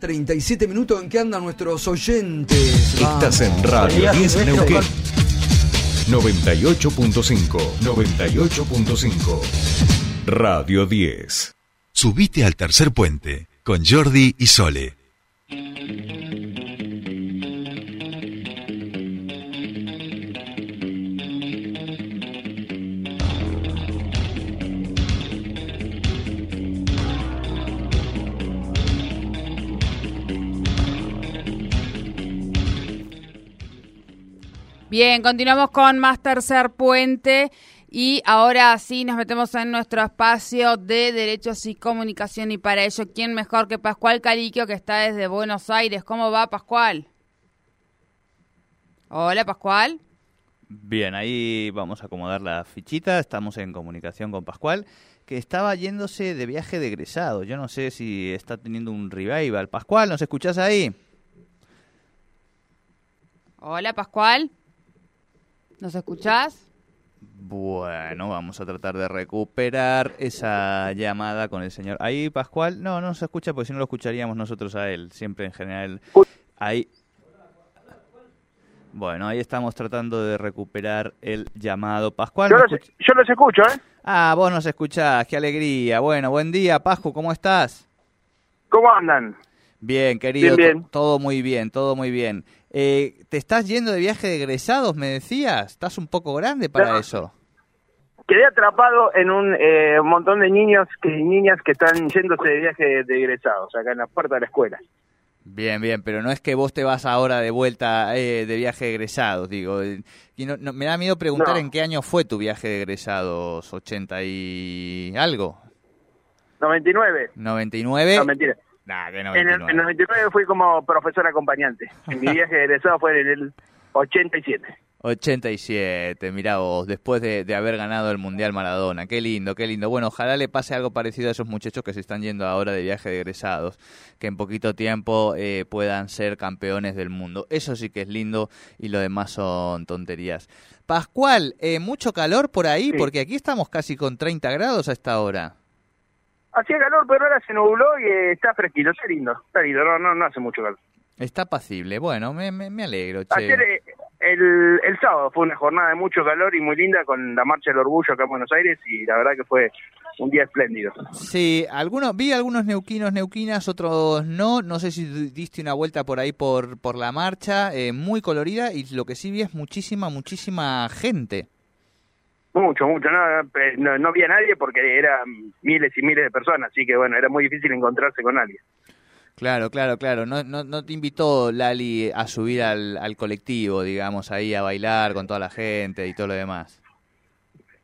37 minutos en que andan nuestros oyentes. Estás en Radio 10 Neuquén. 98.5. 98.5. Radio 10. Subite al tercer puente con Jordi y Sole. Bien, continuamos con más tercer puente y ahora sí nos metemos en nuestro espacio de derechos y comunicación y para ello, ¿quién mejor que Pascual Caliquio que está desde Buenos Aires? ¿Cómo va Pascual? Hola Pascual. Bien, ahí vamos a acomodar la fichita, estamos en comunicación con Pascual, que estaba yéndose de viaje de egresado. Yo no sé si está teniendo un revival. Pascual, ¿nos escuchás ahí? Hola Pascual. ¿Nos escuchás? Bueno, vamos a tratar de recuperar esa llamada con el señor. Ahí, Pascual, no, no se escucha porque si no lo escucharíamos nosotros a él, siempre en general. Ahí. Bueno, ahí estamos tratando de recuperar el llamado. Pascual. Yo los, yo los escucho, ¿eh? Ah, vos nos escuchás, qué alegría. Bueno, buen día, Pascu, ¿cómo estás? ¿Cómo andan? Bien, querido. Bien, bien. Todo muy bien, todo muy bien. Eh, ¿Te estás yendo de viaje de egresados, me decías? ¿Estás un poco grande para No. eso? Quedé atrapado en un eh, montón de niños y niñas que están yéndose de viaje de egresados, acá en la puerta de la escuela. Bien, bien, pero no es que vos te vas ahora de vuelta eh, de viaje de egresados, digo. eh, y no- no- me da miedo preguntar No. en qué año fue tu viaje de egresados, 80 y algo, 99. 99. No, mentira. Nah, que En el, 99. en 99 fui como profesor acompañante. En mi viaje de egresado fue en el 87. 87, mirá vos, después de, de haber ganado el Mundial Maradona. Qué lindo, qué lindo. Bueno, ojalá le pase algo parecido a esos muchachos que se están yendo ahora de viaje de egresados, que en poquito tiempo eh, puedan ser campeones del mundo. Eso sí que es lindo y lo demás son tonterías. Pascual, eh, mucho calor por ahí, Sí. porque aquí estamos casi con 30 grados a esta hora. Hacía calor, pero ahora se nubló y eh, está fresquito, está lindo. Está lindo, no, no, no hace mucho calor. Está pacible, bueno, me, me, me alegro. Che. Ayer, eh, el, el sábado fue una jornada de mucho calor y muy linda con la Marcha del Orgullo acá en Buenos Aires y la verdad que fue un día espléndido. Sí, algunos, vi algunos neuquinos, neuquinas, otros no. No sé si di- diste una vuelta por ahí por, por la marcha, eh, muy colorida y lo que sí vi es muchísima, muchísima gente. Mucho, mucho. No, eh, no, no vi a nadie porque eran miles y miles de personas, así que bueno, era muy difícil encontrarse con alguien. Claro, claro, claro. No, no, no te invitó Lali a subir al, al colectivo, digamos, ahí a bailar con toda la gente y todo lo demás.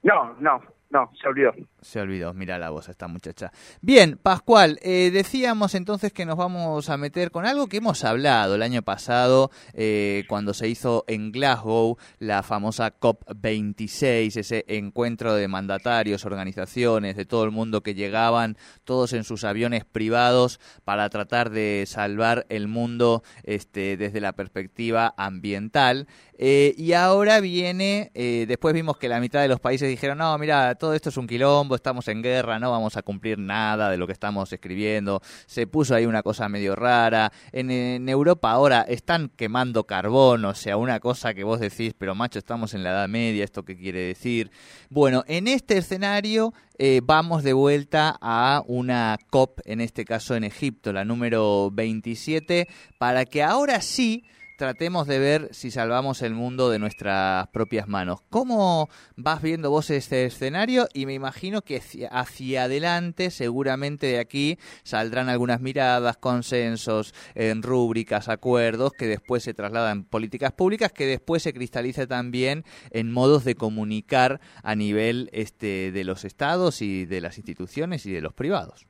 No, no, no, se olvidó. Se olvidó, mira la voz esta muchacha. Bien, Pascual, eh, decíamos entonces que nos vamos a meter con algo que hemos hablado el año pasado eh, cuando se hizo en Glasgow la famosa COP26, ese encuentro de mandatarios, organizaciones de todo el mundo que llegaban todos en sus aviones privados para tratar de salvar el mundo este, desde la perspectiva ambiental. Eh, y ahora viene, eh, después vimos que la mitad de los países dijeron, no, mira, todo esto es un quilombo, estamos en guerra, no vamos a cumplir nada de lo que estamos escribiendo. Se puso ahí una cosa medio rara. En, Europa ahora están quemando carbón, o sea, una cosa que vos decís, pero macho, estamos en la Edad Media, ¿esto qué quiere decir? Bueno, en este escenario eh, vamos de vuelta a una COP, en este caso en Egipto, la número 27, para que ahora sí tratemos de ver si salvamos el mundo de nuestras propias manos. ¿Cómo vas viendo vos este escenario? Y me imagino que hacia, adelante, seguramente de aquí, saldrán algunas miradas, consensos, en rúbricas, acuerdos, que después se trasladan en políticas públicas, que después se cristaliza también en modos de comunicar a nivel este, de los estados y de las instituciones y de los privados.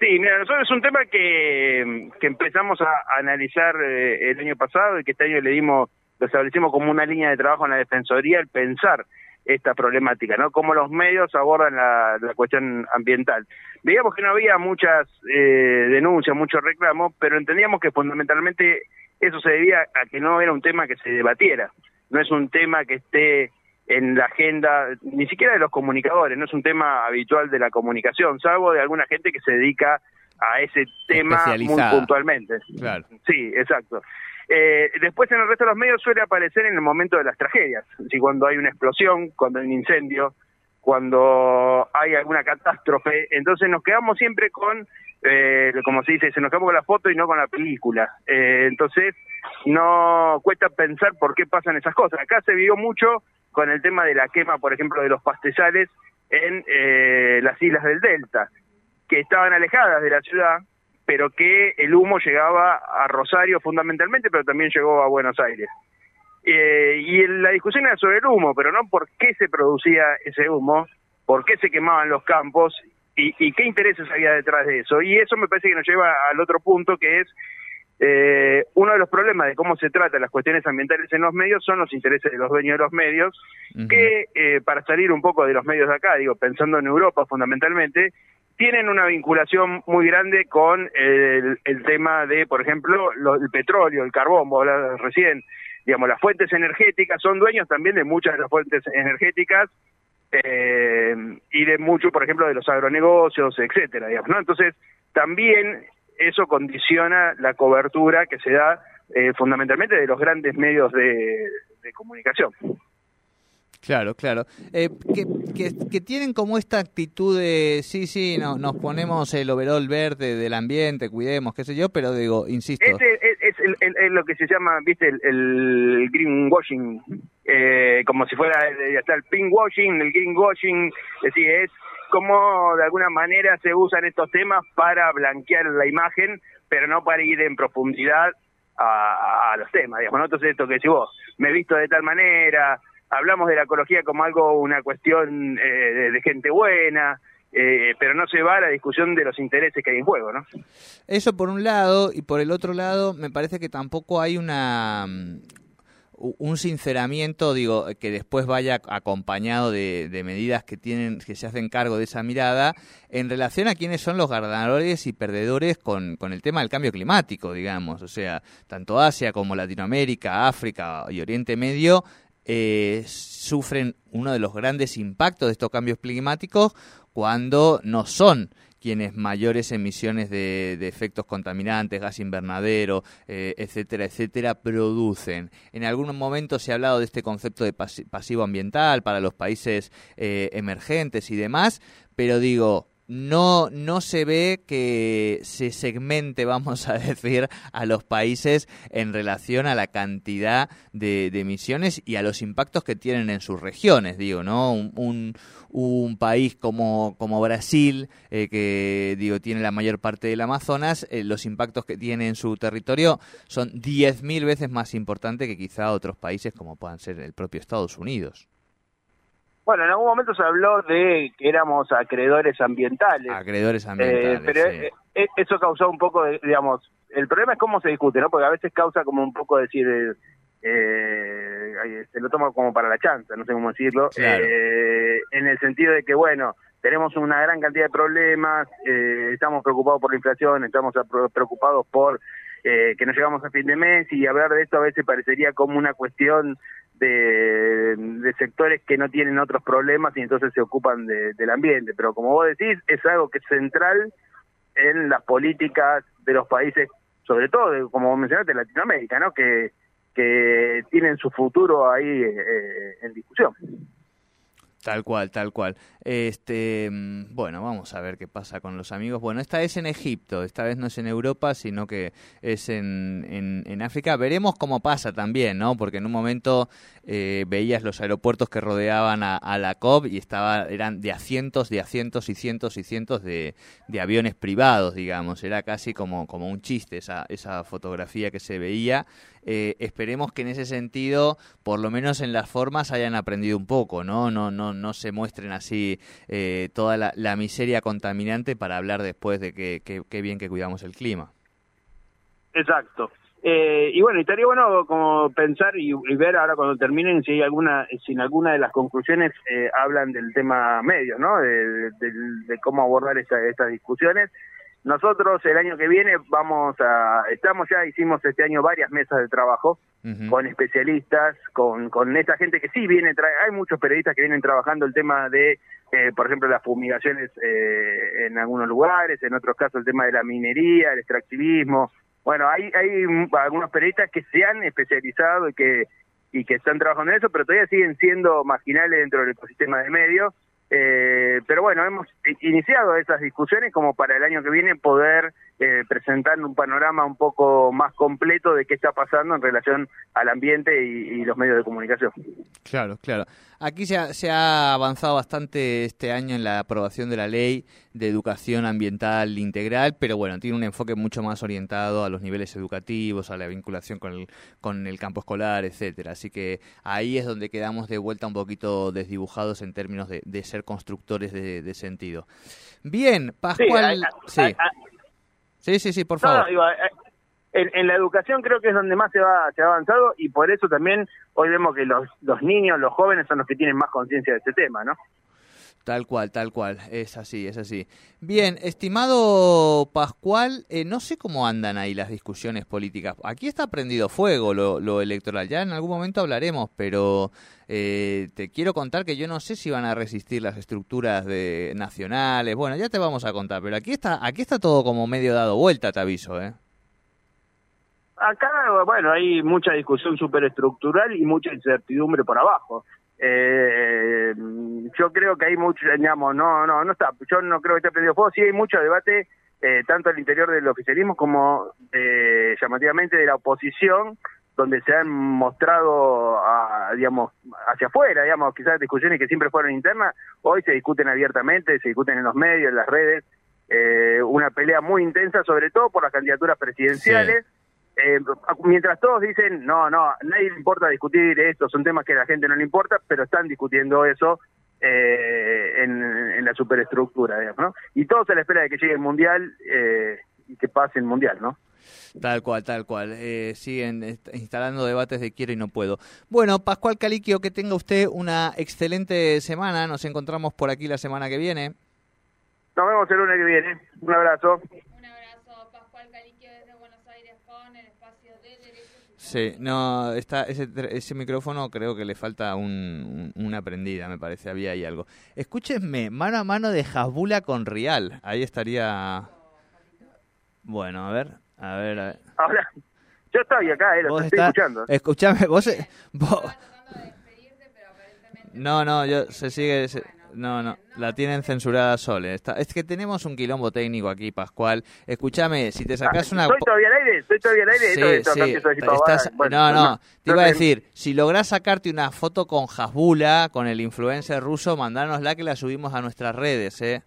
Sí, mira, nosotros es un tema que, empezamos a, analizar eh, el año pasado y que este año le dimos, lo establecimos como una línea de trabajo en la Defensoría, el pensar esta problemática, ¿no? Cómo los medios abordan la, la cuestión ambiental. Veíamos que no había muchas eh, denuncias, muchos reclamos, pero entendíamos que fundamentalmente eso se debía a que no era un tema que se debatiera, no es un tema que esté en la agenda, ni siquiera de los comunicadores, no es un tema habitual de la comunicación, salvo de alguna gente que se dedica a ese tema muy puntualmente. Claro. Sí, exacto. Eh, después en el resto de los medios suele aparecer en el momento de las tragedias, si cuando hay una explosión, cuando hay un incendio, cuando hay alguna catástrofe, entonces nos quedamos siempre con, eh, como se dice, se nos quedamos con la foto y no con la película. Eh, entonces no cuesta pensar por qué pasan esas cosas. Acá se vio mucho con el tema de la quema, por ejemplo, de los pastizales en eh, las islas del Delta, que estaban alejadas de la ciudad, pero que el humo llegaba a Rosario fundamentalmente, pero también llegó a Buenos Aires. Eh, y la discusión era sobre el humo, pero no por qué se producía ese humo, por qué se quemaban los campos y, y qué intereses había detrás de eso. Y eso me parece que nos lleva al otro punto que es eh, uno de los problemas de cómo se tratan las cuestiones ambientales en los medios son los intereses de los dueños de los medios, que eh, para salir un poco de los medios de acá, digo, pensando en Europa fundamentalmente, tienen una vinculación muy grande con el, el tema de, por ejemplo, lo- el petróleo, el carbón, vos hablabas recién, digamos, las fuentes energéticas, son dueños también de muchas de las fuentes energéticas eh, y de mucho, por ejemplo, de los agronegocios, etcétera, digamos, ¿no? Entonces, también eso condiciona la cobertura que se da eh, fundamentalmente de los grandes medios de, de comunicación. Claro, claro. Eh, que, que, que tienen como esta actitud de, sí, sí, no, nos ponemos el overol verde del ambiente, cuidemos, qué sé yo, pero digo, insisto, Ese es, es el- el- es lo que se llama, viste, el, el greenwashing, eh, como si fuera, eh, ya está el pinkwashing, el greenwashing, es decir, es como de alguna manera se usan estos temas para blanquear la imagen, pero no para ir en profundidad a, los temas, digamos, ¿no? Esto que decís vos, me he visto de tal manera, hablamos de la ecología como algo, una cuestión eh, de, de gente buena, eh, pero no se va a la discusión de los intereses que hay en juego, ¿no? Eso por un lado, y por el otro lado, me parece que tampoco hay una un sinceramiento, digo, que después vaya acompañado de, medidas que tienen, que se hacen cargo de esa mirada, en relación a quiénes son los ganadores y perdedores con, con el tema del cambio climático, digamos. O sea, tanto Asia como Latinoamérica, África y Oriente Medio eh, sufren uno de los grandes impactos de estos cambios climáticos cuando no son quienes mayores emisiones de, de efectos contaminantes, gas invernadero, eh, etcétera, etcétera, producen. En algún momento se ha hablado de este concepto de pasi- pasivo ambiental para los países eh, emergentes y demás, pero digo, no, no se ve que se segmente, vamos a decir, a los países en relación a la cantidad de, de emisiones y a los impactos que tienen en sus regiones, digo, ¿no? Un, país como, como Brasil, eh, que digo, tiene la mayor parte del Amazonas, eh, los impactos que tiene en su territorio son 10.000 veces más importantes que quizá otros países como puedan ser el propio Estados Unidos. Bueno, en algún momento se habló de que éramos acreedores ambientales. Acreedores Eh, ambientales. pero sí. eh, eh, eso causó un poco de, digamos, el problema es cómo se discute, ¿no? Porque a veces causa como un poco decir, eh, se lo toma como para la chanza, no sé cómo decirlo, Claro. eh, en el sentido de que, bueno, tenemos una gran cantidad de problemas, eh, estamos preocupados por la inflación, estamos preocupados por eh, que no llegamos a fin de mes y hablar de esto a veces parecería como una cuestión de, de sectores que no tienen otros problemas y entonces se ocupan de- del ambiente. Pero como vos decís, es algo que es central en las políticas de los países, sobre todo, de- como mencionaste, Latinoamérica, ¿no? Que, que tienen su futuro ahí eh, en discusión. Tal cual, tal cual. Este, mm, bueno, vamos a ver qué pasa con los amigos. Bueno, esta es en Egipto, esta vez no es en Europa, sino que es en, en, en África. Veremos cómo pasa también, ¿no? Porque en un momento eh, veías los aeropuertos que rodeaban a, la COP y estaba, eran de a cientos, de a cientos y cientos y cientos de, de aviones privados, digamos. Era casi como, como un chiste esa, esa fotografía que se veía. Eh, esperemos que en ese sentido, por lo menos en las formas, hayan aprendido un poco, ¿no? No, no, no se muestren así eh, toda la, miseria contaminante para hablar después de que, que- qué bien que cuidamos el clima. Exacto. Eh, y bueno, y estaría bueno como pensar y, y ver ahora cuando terminen si hay alguna, si alguna de las conclusiones eh, hablan del tema medios, ¿no? De cómo abordar esta- estas discusiones. Nosotros el año que viene vamos a, estamos ya, hicimos este año varias mesas de trabajo con especialistas, con, con esta gente que sí viene, tra- hay muchos periodistas que vienen trabajando el tema de, eh, por ejemplo, las fumigaciones eh, en algunos lugares, en otros casos el tema de la minería, el extractivismo. Bueno, hay, hay algunos periodistas que se han especializado y que, y que están trabajando en eso, pero todavía siguen siendo marginales dentro del ecosistema de medios. Eh, pero bueno, hemos iniciado esas discusiones como para el año que viene poder eh, presentar un panorama un poco más completo de qué está pasando en relación al ambiente y, y los medios de comunicación. Claro, claro. Aquí se ha, se ha avanzado bastante este año en la aprobación de la ley de educación ambiental integral, pero bueno, tiene un enfoque mucho más orientado a los niveles educativos, a la vinculación con el, con el campo escolar, etcétera. Así que ahí es donde quedamos de vuelta un poquito desdibujados en términos de, de ser constructores de, de sentido. Bien, Pascual. Sí, a- a- sí, sí, sí, por No, favor. no, digo, eh, en, en la educación creo que es donde más se va se ha avanzado y por eso también hoy vemos que los, los niños, los jóvenes son los que tienen más conciencia de este tema, ¿no? Tal cual, tal cual. Es así, es así. Bien, estimado Pascual, eh, no sé cómo andan ahí las discusiones políticas. Aquí está prendido fuego lo, lo electoral. Ya en algún momento hablaremos, pero eh, te quiero contar que yo no sé si van a resistir las estructuras de nacionales. Bueno, ya te vamos a contar, pero aquí está, aquí está todo como medio dado vuelta, te aviso, ¿eh? Acá, bueno, hay mucha discusión superestructural y mucha incertidumbre por abajo. Eh, yo creo que hay mucho, digamos, no, no, no está, yo no creo que esté prendido fuego, sí hay mucho debate, eh, tanto al interior del oficialismo como eh, llamativamente de la oposición, donde se han mostrado, a, digamos, hacia afuera, digamos, quizás discusiones que siempre fueron internas, hoy se discuten abiertamente, se discuten en los medios, en las redes, eh, una pelea muy intensa, sobre todo por las candidaturas presidenciales. Eh, mientras todos dicen, no, no, nadie le importa discutir esto, son temas que a la gente no le importa, pero están discutiendo eso eh, en, en la superestructura, digamos, ¿no? Y todos a la espera de que llegue el Mundial eh, y que pase el Mundial, ¿no? Tal cual, tal cual. Eh, siguen instalando debates de quiero y no puedo. Bueno, Pascual Caliquio, que tenga usted una excelente semana. Nos encontramos por aquí la semana que viene. Nos vemos el lunes que viene. Un abrazo, Pascual Caliquio desde Buenos Aires con el espacio de derechos y Sí, no, está, ese, ese micrófono creo que le falta un, un- una prendida, me parece, había ahí algo. Escúchenme, mano a mano de Hasbula con Rial. Ahí estaría... Bueno, a ver, a ver, a ver. Ahora, yo estoy acá, eh, lo Vos estoy estás- escuchando. Escuchame, vos... vos- tratando de despedirte, pero aparentemente No, no, yo se sigue. se- no, no, la tienen censurada Sole. Está, es que tenemos un quilombo técnico aquí, Pascual. Escúchame, si te sacas una. ¿Estoy po- todavía al aire? ¿Estoy todavía al aire? Sí, Esto- sí, estás- Bueno, no, no, te iba a decir, si lográs sacarte una foto con Hasbula, con el influencer ruso, mandárnosla que la subimos a nuestras redes, ¿eh?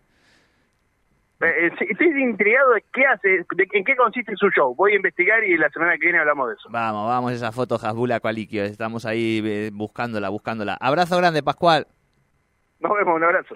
Eh, eh, estoy intrigado de qué hace, de en qué consiste su show. Voy a investigar y la semana que viene hablamos de eso. Vamos, vamos, esa foto Hasbula Cualiquio. Estamos ahí eh, buscándola, buscándola. Abrazo grande, Pascual. Nos vemos, un abrazo.